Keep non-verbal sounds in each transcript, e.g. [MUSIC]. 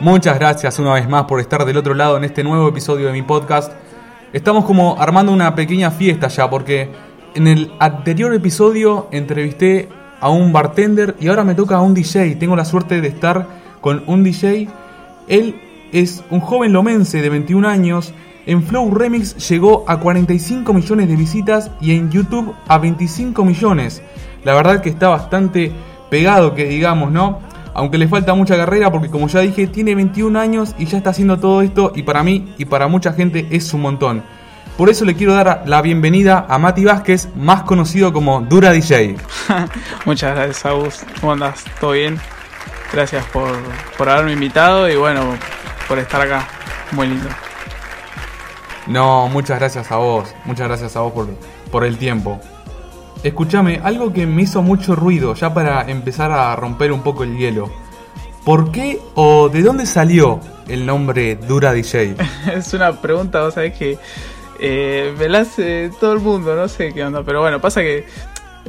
Muchas gracias una vez más por estar del otro lado en este nuevo episodio de mi podcast. Estamos como armando una pequeña fiesta ya porque en el anterior episodio entrevisté a un bartender y ahora me toca a un DJ. Tengo la suerte de estar con un DJ. Él es un joven lomense de 21 años. En Flow Remix llegó a 45 millones de visitas y en YouTube a 25 millones. La verdad que está bastante pegado que digamos, ¿no? aunque le falta mucha carrera porque como ya dije, tiene 21 años y ya está haciendo todo esto y para mí y para mucha gente es un montón. Por eso le quiero dar la bienvenida a Mati Vázquez, más conocido como Dura DJ. [LAUGHS] Muchas gracias, Agus. ¿Cómo andas? ¿Todo bien? Gracias por, por haberme invitado y bueno, por estar acá. Muy lindo. No, muchas gracias a vos. Muchas gracias a vos por, por el tiempo. Escúchame, algo que me hizo mucho ruido, ya para empezar a romper un poco el hielo. ¿Por qué o de dónde salió el nombre Dura DJ? [LAUGHS] es una pregunta, vos sabés que eh, me la hace todo el mundo, no sé qué onda, pero bueno, pasa que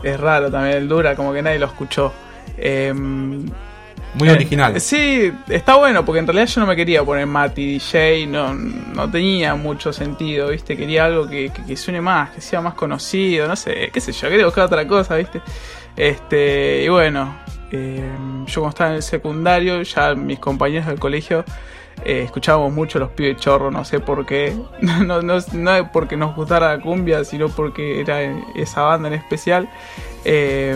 es raro también el Dura, como que nadie lo escuchó. Eh, muy eh, original. Sí, está bueno, porque en realidad yo no me quería poner Mati DJ, no, no tenía mucho sentido, ¿viste? Quería algo que, que, suene más, que sea más conocido, no sé, qué sé yo, quería buscar otra cosa, ¿viste? Este, y bueno, eh, yo cuando estaba en el secundario, ya mis compañeros del colegio eh, escuchábamos mucho los pibes chorros, no sé por qué, [LAUGHS] no, no, no porque nos gustara la cumbia, sino porque era esa banda en especial. Eh,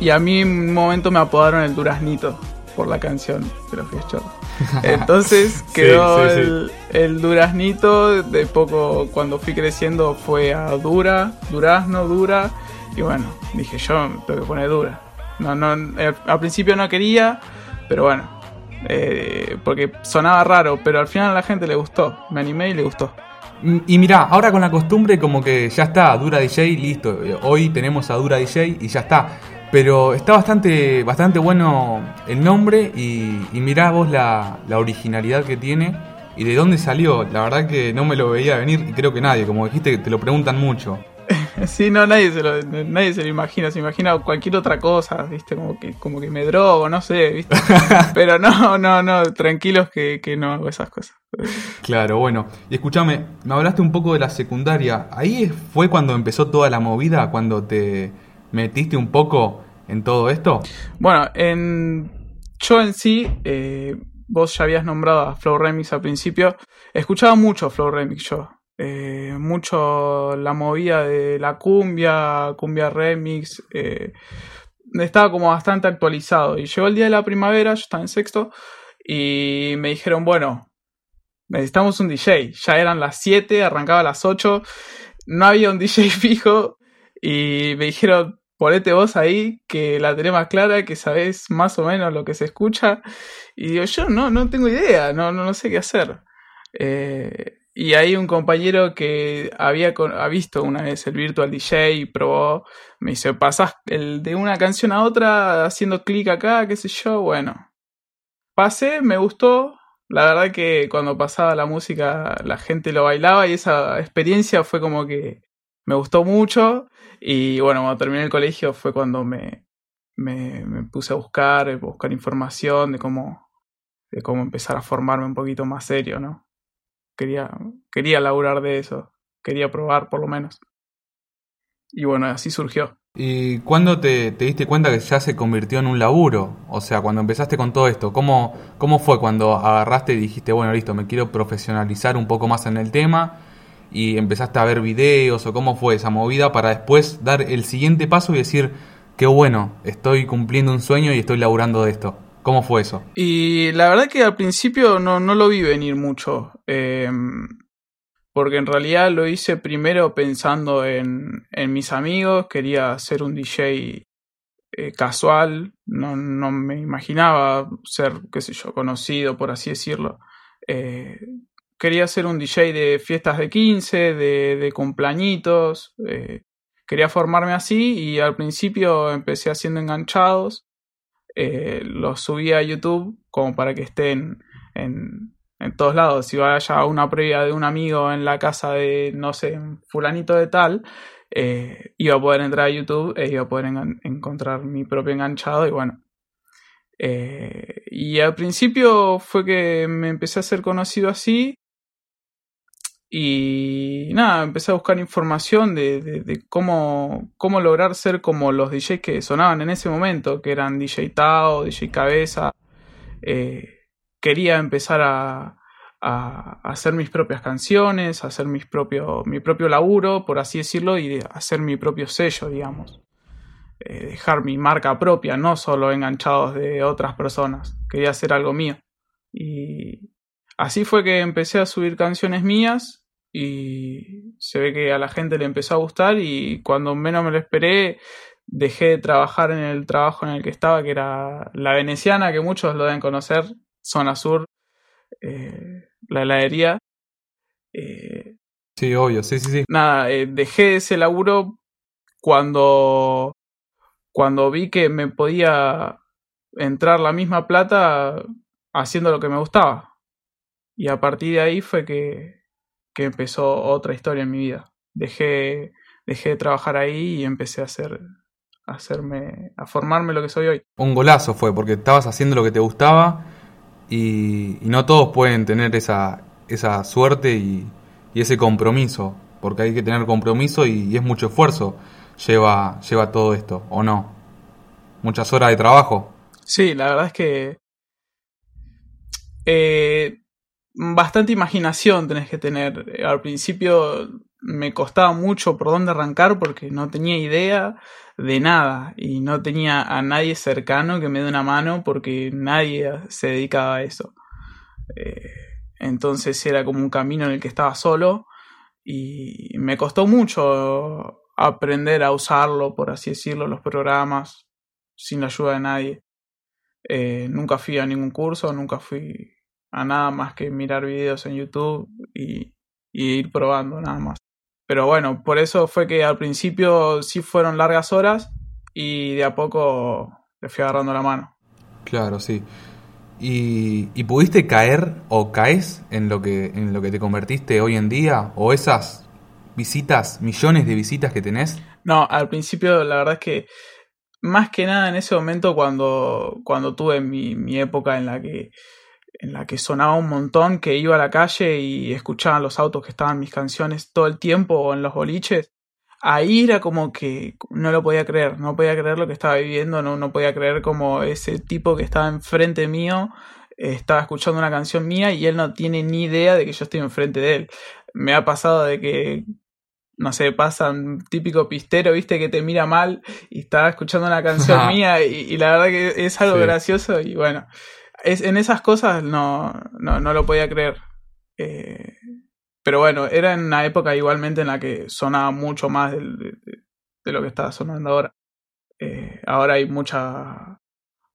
y a mí en un momento me apodaron el Duraznito por la canción de los Chorros. [LAUGHS] Entonces quedó el, Duraznito. De poco, cuando fui creciendo, fue a Dura, Durazno, Dura. Y bueno, dije yo tengo que poner Dura. No, no, eh, al principio no quería, pero bueno, eh, porque sonaba raro, pero al final a la gente le gustó. Me animé y le gustó. Y mira, ahora con la costumbre como que ya está, Dura DJ, listo. Hoy tenemos a Dura DJ y ya está. Pero está bastante, bastante bueno el nombre y, y mirá vos la, la, originalidad que tiene y de dónde salió. La verdad que no me lo veía venir y creo que nadie, como dijiste, que te lo preguntan mucho. [LAUGHS] Sí, no, nadie se, lo, nadie se lo imagina, se imagina cualquier otra cosa, ¿viste? Como que, como que me drogo, no sé, ¿viste? [LAUGHS] Pero no, no, no, tranquilos que, que no hago esas cosas. Claro, bueno. Y escúchame, me hablaste un poco de la secundaria. Ahí fue cuando empezó toda la movida, cuando te metiste un poco en todo esto? Bueno, en, yo en sí, eh, vos ya habías nombrado a Flow Remix al principio. Escuchaba mucho Flow Remix yo. Eh, mucho la movida de la cumbia, cumbia remix. Eh, estaba como bastante actualizado. Y llegó el día de la primavera, yo estaba en sexto, y me dijeron, bueno, necesitamos un DJ. Ya eran las 7, arrancaba a las 8, no había un DJ [LAUGHS] fijo, y me dijeron, ponete vos ahí, que la tenés más clara, que sabés más o menos lo que se escucha. Y digo, yo no, no tengo idea, no, no, no sé qué hacer. Eh, y hay un compañero que había ha visto una vez el Virtual DJ y probó, me dice, pasás el de una canción a otra haciendo clic acá, qué sé yo, bueno. Pasé, me gustó. La verdad que cuando pasaba la música la gente lo bailaba y esa experiencia fue como que me gustó mucho y bueno, cuando terminé el colegio fue cuando me, me, puse a buscar, a buscar información de cómo, de cómo empezar a formarme un poquito más serio, ¿no? Quería, quería laburar de eso, quería probar por lo menos. Y bueno, así surgió. ¿Y cuándo te, te, diste cuenta que ya se convirtió en un laburo? O sea, cuando empezaste con todo esto, ¿cómo, ¿cómo fue cuando agarraste y dijiste, bueno, listo, me quiero profesionalizar un poco más en el tema y empezaste a ver videos o cómo fue esa movida para después dar el siguiente paso y decir, qué bueno, estoy cumpliendo un sueño y estoy laburando de esto. ¿Cómo fue eso? Y la verdad que al principio no, no lo vi venir mucho. Eh, porque en realidad lo hice primero pensando en, en mis amigos. Quería ser un DJ eh, casual. No, no, me imaginaba ser, qué sé yo, conocido, por así decirlo. Eh, quería ser un DJ de fiestas de 15, de, de cumpleañitos. Eh, quería formarme así y al principio empecé haciendo enganchados. Eh, los subí a YouTube como para que estén en, en todos lados. Si vaya a una previa de un amigo en la casa de, no sé, fulanito de tal, eh, iba a poder entrar a YouTube e iba a poder encontrar mi propio enganchado y bueno. Y al principio fue que me empecé a ser conocido así y nada, empecé a buscar información de, cómo, cómo lograr ser como los DJs que sonaban en ese momento, que eran DJ Tao, DJ Cabeza. Eh, quería empezar a, hacer mis propias canciones, hacer mis propio, mi propio laburo, por así decirlo, y hacer mi propio sello, digamos. Eh, dejar mi marca propia, no solo enganchados de otras personas. Quería hacer algo mío. Y así fue que empecé a subir canciones mías y se ve que a la gente le empezó a gustar y cuando menos me lo esperé dejé de trabajar en el trabajo en el que estaba, que era la veneciana, que muchos lo deben conocer, zona sur, eh, la heladería. Eh, sí, obvio, sí, sí, sí. Nada, eh, dejé ese laburo cuando, cuando vi que me podía entrar la misma plata haciendo lo que me gustaba. Y a partir de ahí fue que, que empezó otra historia en mi vida. Dejé, dejé de trabajar ahí y empecé a hacer a hacerme a formarme lo que soy hoy. Un golazo fue porque estabas haciendo lo que te gustaba y, no todos pueden tener esa, esa suerte y, ese compromiso, porque hay que tener compromiso y, es mucho esfuerzo lleva, lleva todo esto, ¿o no? Muchas horas de trabajo. Sí, la verdad es que eh, bastante imaginación tenés que tener. Al principio me costaba mucho por dónde arrancar porque no tenía idea de nada y no tenía a nadie cercano que me dé una mano porque nadie se dedicaba a eso. Eh, entonces era como un camino en el que estaba solo y me costó mucho aprender a usarlo, por así decirlo, los programas sin la ayuda de nadie. Eh, nunca fui a ningún curso, nunca fui a nada más que mirar videos en YouTube y ir probando nada más. Pero bueno, por eso fue que al principio sí fueron largas horas y de a poco le fui agarrando la mano. Claro, sí. ¿Y, ¿Y, pudiste caer o caes en lo, que, en lo que te convertiste hoy en día? ¿O esas visitas, millones de visitas que tenés? No, al principio la verdad es que más que nada en ese momento cuando, cuando tuve mi, mi época en la que en la que sonaba un montón, que iba a la calle y escuchaba los autos que estaban mis canciones todo el tiempo o en los boliches, ahí era como que no lo podía creer, no podía creer lo que estaba viviendo, no, no podía creer como ese tipo que estaba enfrente mío estaba escuchando una canción mía y él no tiene ni idea de que yo estoy enfrente de él. Me ha pasado de que no sé, pasan típico pistero, viste, que te mira mal y estaba escuchando una canción [LAUGHS] mía y, la verdad que es algo gracioso y bueno, en esas cosas no, no, no lo podía creer. Eh, pero bueno, era en una época igualmente en la que sonaba mucho más de, lo que está sonando ahora. Eh, ahora hay mucha,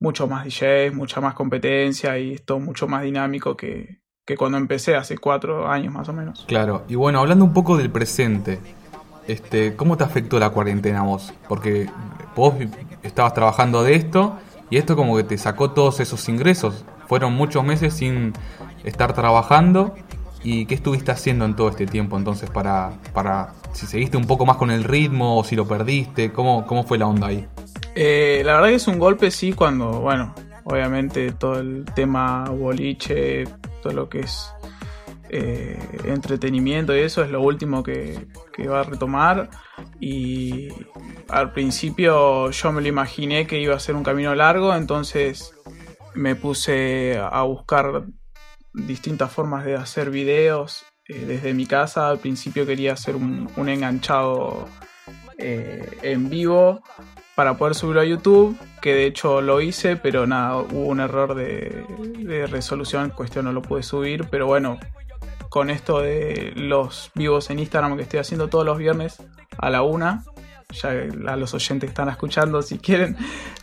mucho más DJs, mucha más competencia y esto mucho más dinámico que, que cuando empecé hace cuatro años más o menos. Claro, y bueno, hablando un poco del presente, este, ¿cómo te afectó la cuarentena vos? Porque vos estabas trabajando de esto y esto como que te sacó todos esos ingresos. Fueron muchos meses sin estar trabajando. ¿Y qué estuviste haciendo en todo este tiempo entonces para, para si seguiste un poco más con el ritmo o si lo perdiste? ¿Cómo, cómo fue la onda ahí? Eh, la verdad que es un golpe sí cuando, bueno, obviamente todo el tema boliche, todo lo que es eh, entretenimiento y eso es lo último que, va a retomar. Y al principio yo me lo imaginé que iba a ser un camino largo, entonces me puse a buscar distintas formas de hacer videos eh, desde mi casa. Al principio quería hacer un, enganchado eh, en vivo para poder subirlo a YouTube, que de hecho lo hice, pero nada, hubo un error de, de resolución, cuestión no lo pude subir, pero bueno, con esto de los vivos en Instagram que estoy haciendo todos los viernes a la una. Ya a los oyentes que están escuchando, si quieren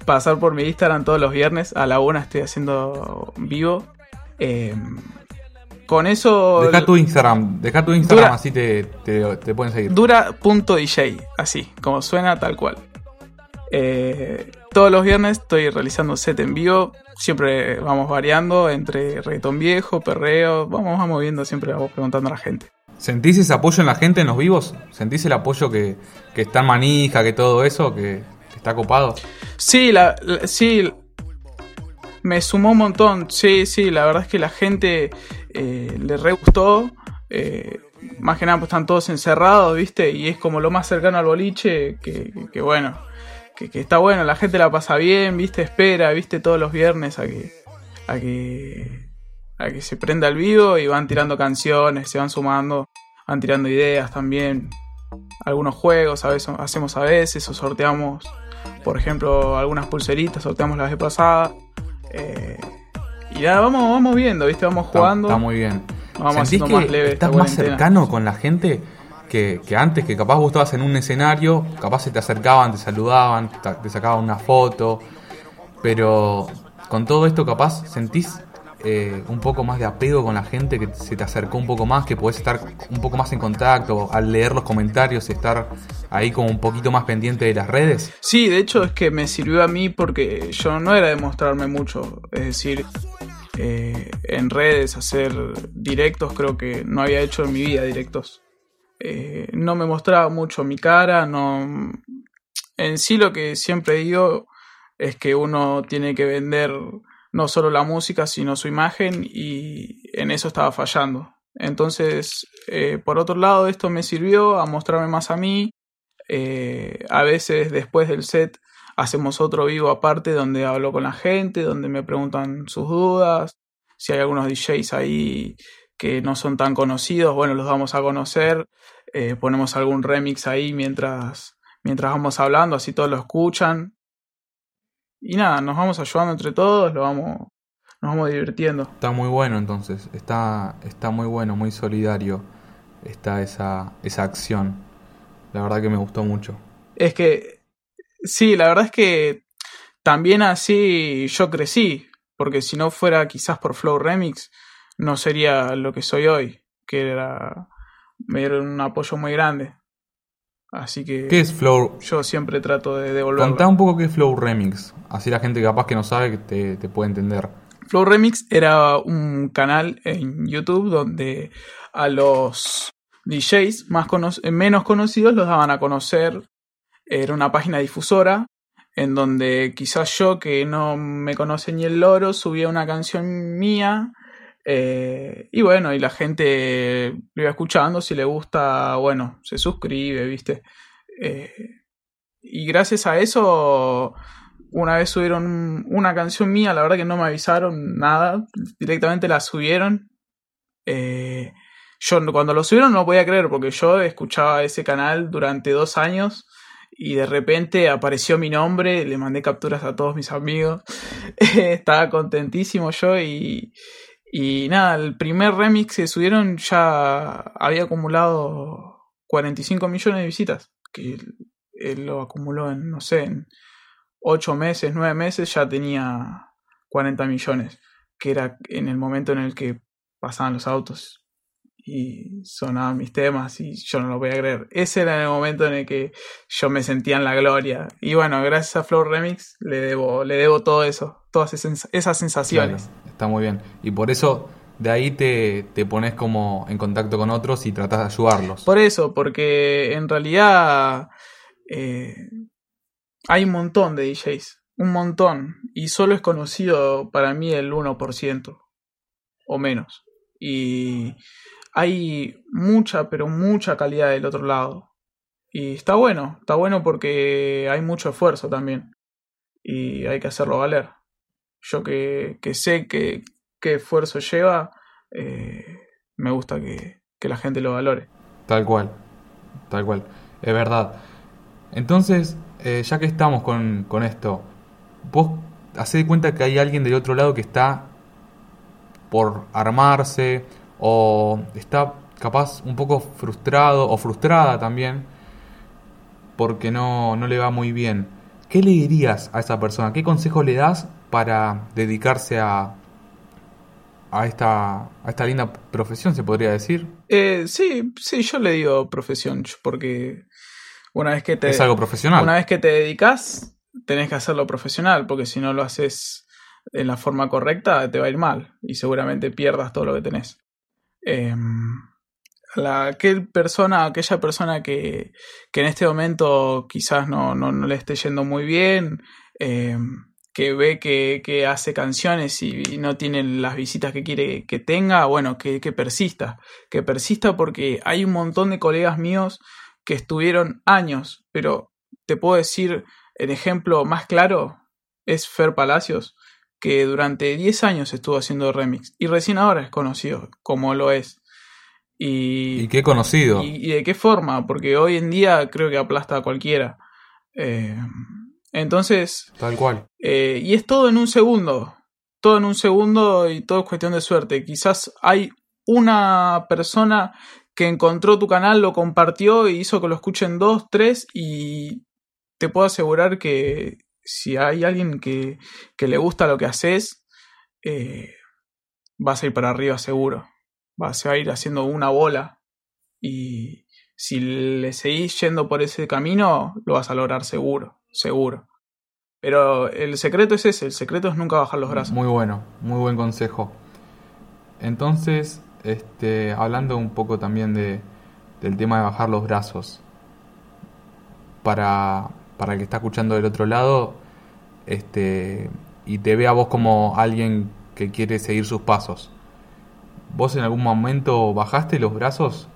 pasar por mi Instagram todos los viernes a la una estoy haciendo vivo. Eh, con eso. Deja tu Instagram, deja tu Instagram así te, pueden seguir. Dura.dj, así, como suena tal cual. Eh, todos los viernes estoy realizando set en vivo. Siempre vamos variando entre reggaetón viejo, perreo. Vamos, vamos viendo, siempre vamos preguntando a la gente. ¿Sentís ese apoyo en la gente en los vivos? ¿Sentís el apoyo que, que está manija, que todo eso, que, que está copado? Sí, la, la- sí. Me sumó un montón. Sí, sí, la verdad es que la gente eh, le re gustó. Eh, más que nada, pues están todos encerrados, ¿viste? Y es como lo más cercano al boliche, que bueno, que, que está bueno, la gente la pasa bien, ¿viste? Espera, ¿viste? Todos los viernes a que, a que, a que se prenda el vivo y van tirando canciones, se van sumando, van tirando ideas también. Algunos juegos a veces, hacemos a veces o sorteamos, por ejemplo, algunas pulseritas, sorteamos la vez pasada. Eh, y nada, vamos, vamos viendo, ¿viste? Vamos jugando. Está, muy bien. Vamos ¿Sentís haciendo más leve estás más cercano con la gente que, antes? Que capaz vos estabas en un escenario, capaz se te acercaban, te saludaban, te, sacaban una foto. Pero con todo esto capaz sentís eh, un poco más de apego con la gente, que se te acercó un poco más, que podés estar un poco más en contacto al leer los comentarios estar ahí como un poquito más pendiente de las redes. Sí, de hecho es que me sirvió a mí porque yo no era de mostrarme mucho. Es decir, eh, en redes hacer directos, creo que no había hecho en mi vida directos. Eh, no me mostraba mucho mi cara, no. En sí lo que siempre digo es que uno tiene que vender no solo la música, sino su imagen y en eso estaba fallando. Entonces, eh, por otro lado, esto me sirvió a mostrarme más a mí, eh, a veces después del set hacemos otro vivo aparte donde hablo con la gente, donde me preguntan sus dudas. Si hay algunos DJs ahí que no son tan conocidos, bueno, los vamos a conocer. Eh, ponemos algún remix ahí mientras, mientras vamos hablando, así todos lo escuchan. Y nada, nos vamos ayudando entre todos, lo vamos, nos vamos divirtiendo. Está muy bueno entonces, está, está muy bueno, muy solidario está esa, esa acción. La verdad que me gustó mucho. Es que, sí, la verdad es que también así yo crecí, porque si no fuera quizás por Flow Remix, no sería lo que soy hoy, que era, me dieron un apoyo muy grande. Así que ¿Qué es Flow? yo siempre trato de devolverlo. Contá un poco qué es Flow Remix. Así la gente capaz que no sabe que te, te puede entender. Flow Remix era un canal en YouTube donde a los DJs más cono menos conocidos los daban a conocer. Era una página difusora en donde quizás yo, que no me conoce ni el loro, subía una canción mía. Eh, y bueno, y la gente lo iba escuchando. Si le gusta, bueno, se suscribe, ¿viste? Eh, y gracias a eso una vez subieron una canción mía, la verdad que no me avisaron nada, directamente la subieron. Eh, yo cuando lo subieron no podía creer porque yo escuchaba ese canal durante dos años y de repente apareció mi nombre, le mandé capturas a todos mis amigos, [LAUGHS] estaba contentísimo yo y, y nada, el primer remix que subieron ya había acumulado 45 millones de visitas, que él lo acumuló en, no sé, en 8 meses, 9 meses ya tenía 40 millones, que era en el momento en el que pasaban los autos y sonaban mis temas y yo no lo podía creer. Ese era el momento en el que yo me sentía en la gloria. Y bueno, gracias a Flow Remix le debo, le debo todo eso, todas esas, esas sensaciones. Claro, está muy bien. Y por eso de ahí te, te pones como en contacto con otros y tratas de ayudarlos. Por eso, porque en realidad eh, hay un montón de DJs, un montón, y solo es conocido para mí el 1% o menos. Y hay mucha, pero mucha calidad del otro lado. Y está bueno, está bueno porque hay mucho esfuerzo también. Y hay que hacerlo valer. Yo que, que sé que, qué esfuerzo lleva, eh, me gusta que, que la gente lo valore. Tal cual, tal cual, es verdad. Entonces, eh, ya que estamos con, con esto, vos hacés de cuenta que hay alguien del otro lado que está por armarse o está capaz un poco frustrado o frustrada también porque no, no le va muy bien. ¿Qué le dirías a esa persona? ¿Qué consejo le das para dedicarse a, a, esta, a esta linda profesión, se podría decir? Eh, sí, sí, yo le digo profesión, porque una vez que te, Es algo profesional. una vez que te dedicas, tenés que hacerlo profesional, porque si no lo haces en la forma correcta, te va a ir mal y seguramente pierdas todo lo que tenés. La, aquel persona, aquella persona que, que, en este momento quizás no, no, no le esté yendo muy bien, eh, que ve que, que, hace canciones y no tiene las visitas que quiere que tenga, bueno, que, que persista, que persista porque hay un montón de colegas míos que estuvieron años, pero te puedo decir, el ejemplo más claro es Fer Palacios, que durante 10 años estuvo haciendo remix y recién ahora es conocido como lo es. Y, y qué conocido. Y, y, de qué forma, porque hoy en día creo que aplasta a cualquiera. Eh, entonces. Tal cual. Eh, y es todo en un segundo. Todo en un segundo y todo es cuestión de suerte. Quizás hay una persona que encontró tu canal, lo compartió y hizo que lo escuchen dos, tres y te puedo asegurar que si hay alguien que, que le gusta lo que haces, eh, vas a ir para arriba seguro. Va, se va a ir haciendo una bola y si le seguís yendo por ese camino, lo vas a lograr seguro, seguro. Pero el secreto es ese, el secreto es nunca bajar los brazos. Muy bueno, muy buen consejo. Entonces, este, hablando un poco también de, del tema de bajar los brazos, para, para el que está escuchando del otro lado, este, y te ve a vos como alguien que quiere seguir sus pasos. ¿Vos en algún momento bajaste los brazos?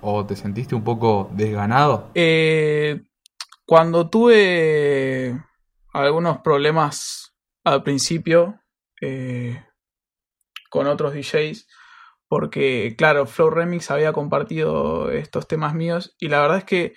¿O te sentiste un poco desganado? Eh, cuando tuve algunos problemas al principio eh, con otros DJs, porque claro, Flow Remix había compartido estos temas míos y la verdad es que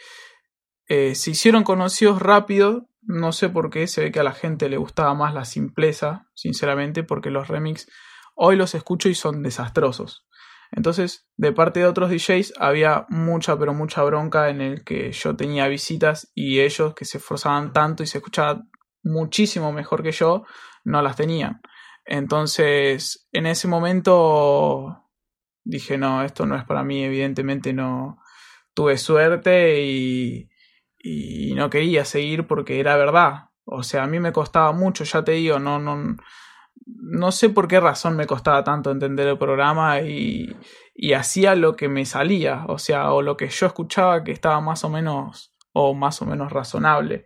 eh, se hicieron conocidos rápido. No sé por qué, se ve que a la gente le gustaba más la simpleza, sinceramente, porque los remix hoy los escucho y son desastrosos. Entonces, de parte de otros DJs había mucha, pero mucha bronca en el que yo tenía visitas y ellos que se esforzaban tanto y se escuchaban muchísimo mejor que yo, no las tenían. Entonces, en ese momento dije, no, esto no es para mí, evidentemente no tuve suerte y, y no quería seguir porque era verdad. O sea, a mí me costaba mucho, ya te digo, no, no, no sé por qué razón me costaba tanto entender el programa y, y hacía lo que me salía, o sea, o lo que yo escuchaba que estaba más o menos, o más o menos razonable.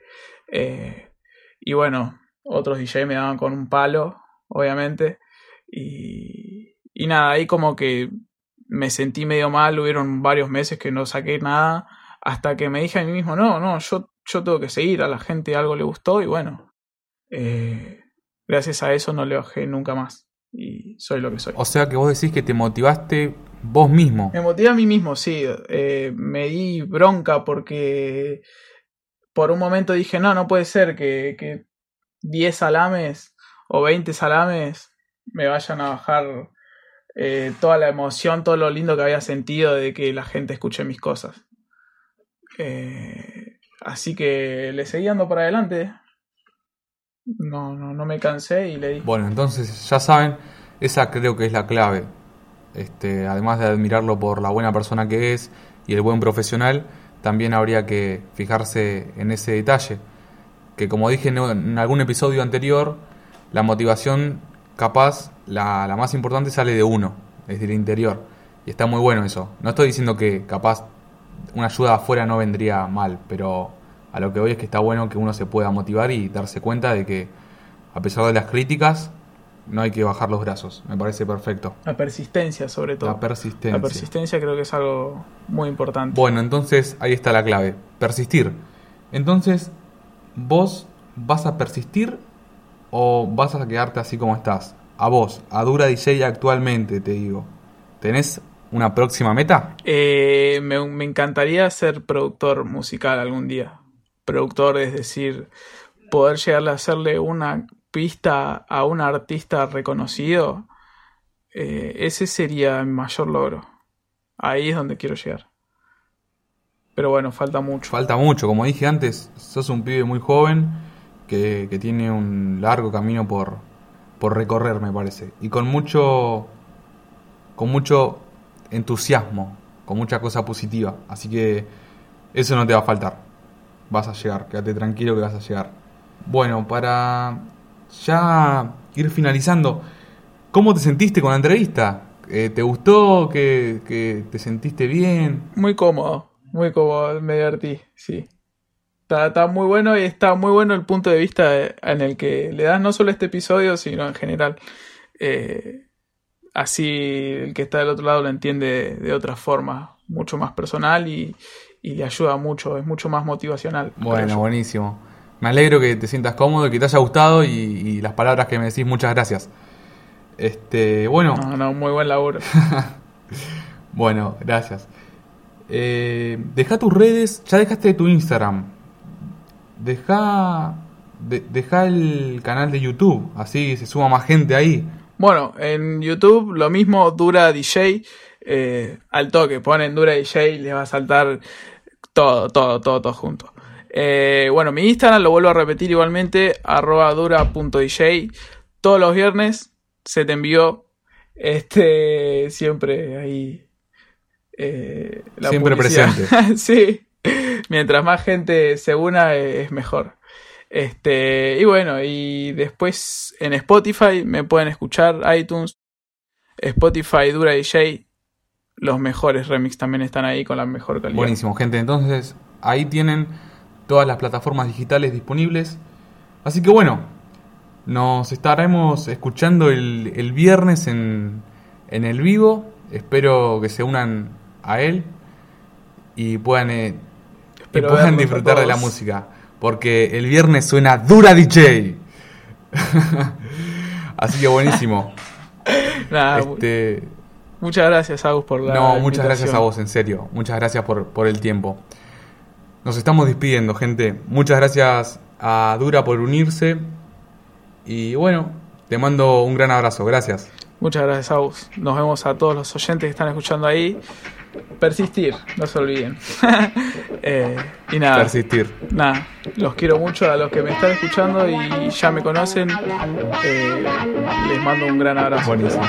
Eh, y bueno, otros DJ me daban con un palo, obviamente, y, y nada, ahí como que me sentí medio mal, hubieron varios meses que no saqué nada, hasta que me dije a mí mismo, no, no, yo, yo tengo que seguir, a la gente algo le gustó y bueno. Eh, gracias a eso no le bajé nunca más. Y soy lo que soy. O sea que vos decís que te motivaste vos mismo. Me motivé a mí mismo, sí. Eh, me di bronca porque por un momento dije, no, no puede ser que, que 10 salames o 20 salames me vayan a bajar eh, toda la emoción, todo lo lindo que había sentido de que la gente escuche mis cosas. Eh, así que le seguí dando para adelante no, no, no me cansé y le di. Bueno, entonces ya saben, esa creo que es la clave. Este, además de admirarlo por la buena persona que es y el buen profesional, también habría que fijarse en ese detalle. Que como dije en algún episodio anterior, la motivación capaz, la, la más importante sale de uno, es del interior. Y está muy bueno eso. No estoy diciendo que capaz una ayuda afuera no vendría mal, pero a lo que voy es que está bueno que uno se pueda motivar y darse cuenta de que a pesar de las críticas no hay que bajar los brazos. Me parece perfecto. La persistencia, sobre todo. La persistencia. La persistencia creo que es algo muy importante. Bueno, entonces ahí está la clave. Persistir. Entonces, ¿vos vas a persistir o vas a quedarte así como estás? A vos, a Dura DJ actualmente, te digo. ¿Tenés una próxima meta? Eh, me, me encantaría ser productor musical algún día productor, es decir, poder llegarle a hacerle una pista a un artista reconocido, eh, ese sería mi mayor logro. Ahí es donde quiero llegar. Pero bueno, falta mucho. Falta mucho, como dije antes, sos un pibe muy joven que, que tiene un largo camino por, por recorrer, me parece. Y con mucho, con mucho entusiasmo, con mucha cosa positiva. Así que eso no te va a faltar vas a llegar, quédate tranquilo que vas a llegar. Bueno, para ya ir finalizando, ¿cómo te sentiste con la entrevista? Eh, ¿Te gustó? ¿Que, te sentiste bien? Muy cómodo, muy cómodo, me divertí, sí. Está, está, muy bueno y está muy bueno el punto de vista en el que le das no solo este episodio, sino en general. Eh, así el que está del otro lado lo entiende de otra forma, mucho más personal y, y le ayuda mucho, es mucho más motivacional. Bueno, buenísimo. Me alegro que te sientas cómodo que te haya gustado y, y las palabras que me decís, muchas gracias. Este, bueno. No, no, muy buen laburo. [LAUGHS] bueno, gracias. Eh, deja tus redes, ya dejaste tu Instagram. Deja, de, deja el canal de YouTube, así se suma más gente ahí. Bueno, en YouTube lo mismo, Dura DJ. Eh, al toque, ponen Dura DJ y les va a saltar todo, todo, todo, todo junto. Eh, bueno, mi Instagram lo vuelvo a repetir igualmente, arroba dura.dj. Todos los viernes se te envió este siempre ahí. Eh, siempre presente. [LAUGHS] sí. Mientras más gente se una es mejor. Este, y bueno, y después en Spotify me pueden escuchar iTunes, Spotify Dura DJ, los mejores remix también están ahí con la mejor calidad. Buenísimo, gente. Entonces, ahí tienen todas las plataformas digitales disponibles. Así que bueno, nos estaremos escuchando el, el viernes en, en, el vivo. Espero que se unan a él y puedan, eh, y puedan disfrutar de la música. Porque el viernes suena Dura DJ. [LAUGHS] Así que buenísimo. [LAUGHS] este, muchas gracias, Agus, por la. No, muchas gracias a vos, en serio. Muchas gracias por, por el tiempo. Nos estamos despidiendo, gente. Muchas gracias a Dura por unirse. Y bueno, te mando un gran abrazo. Gracias. Muchas gracias, Agus. Nos vemos a todos los oyentes que están escuchando ahí. Persistir, no se olviden. [LAUGHS] eh, y nada. Persistir. Nada, los quiero mucho a los que me están escuchando y ya me conocen. Eh, les mando un gran abrazo. Buenísimo.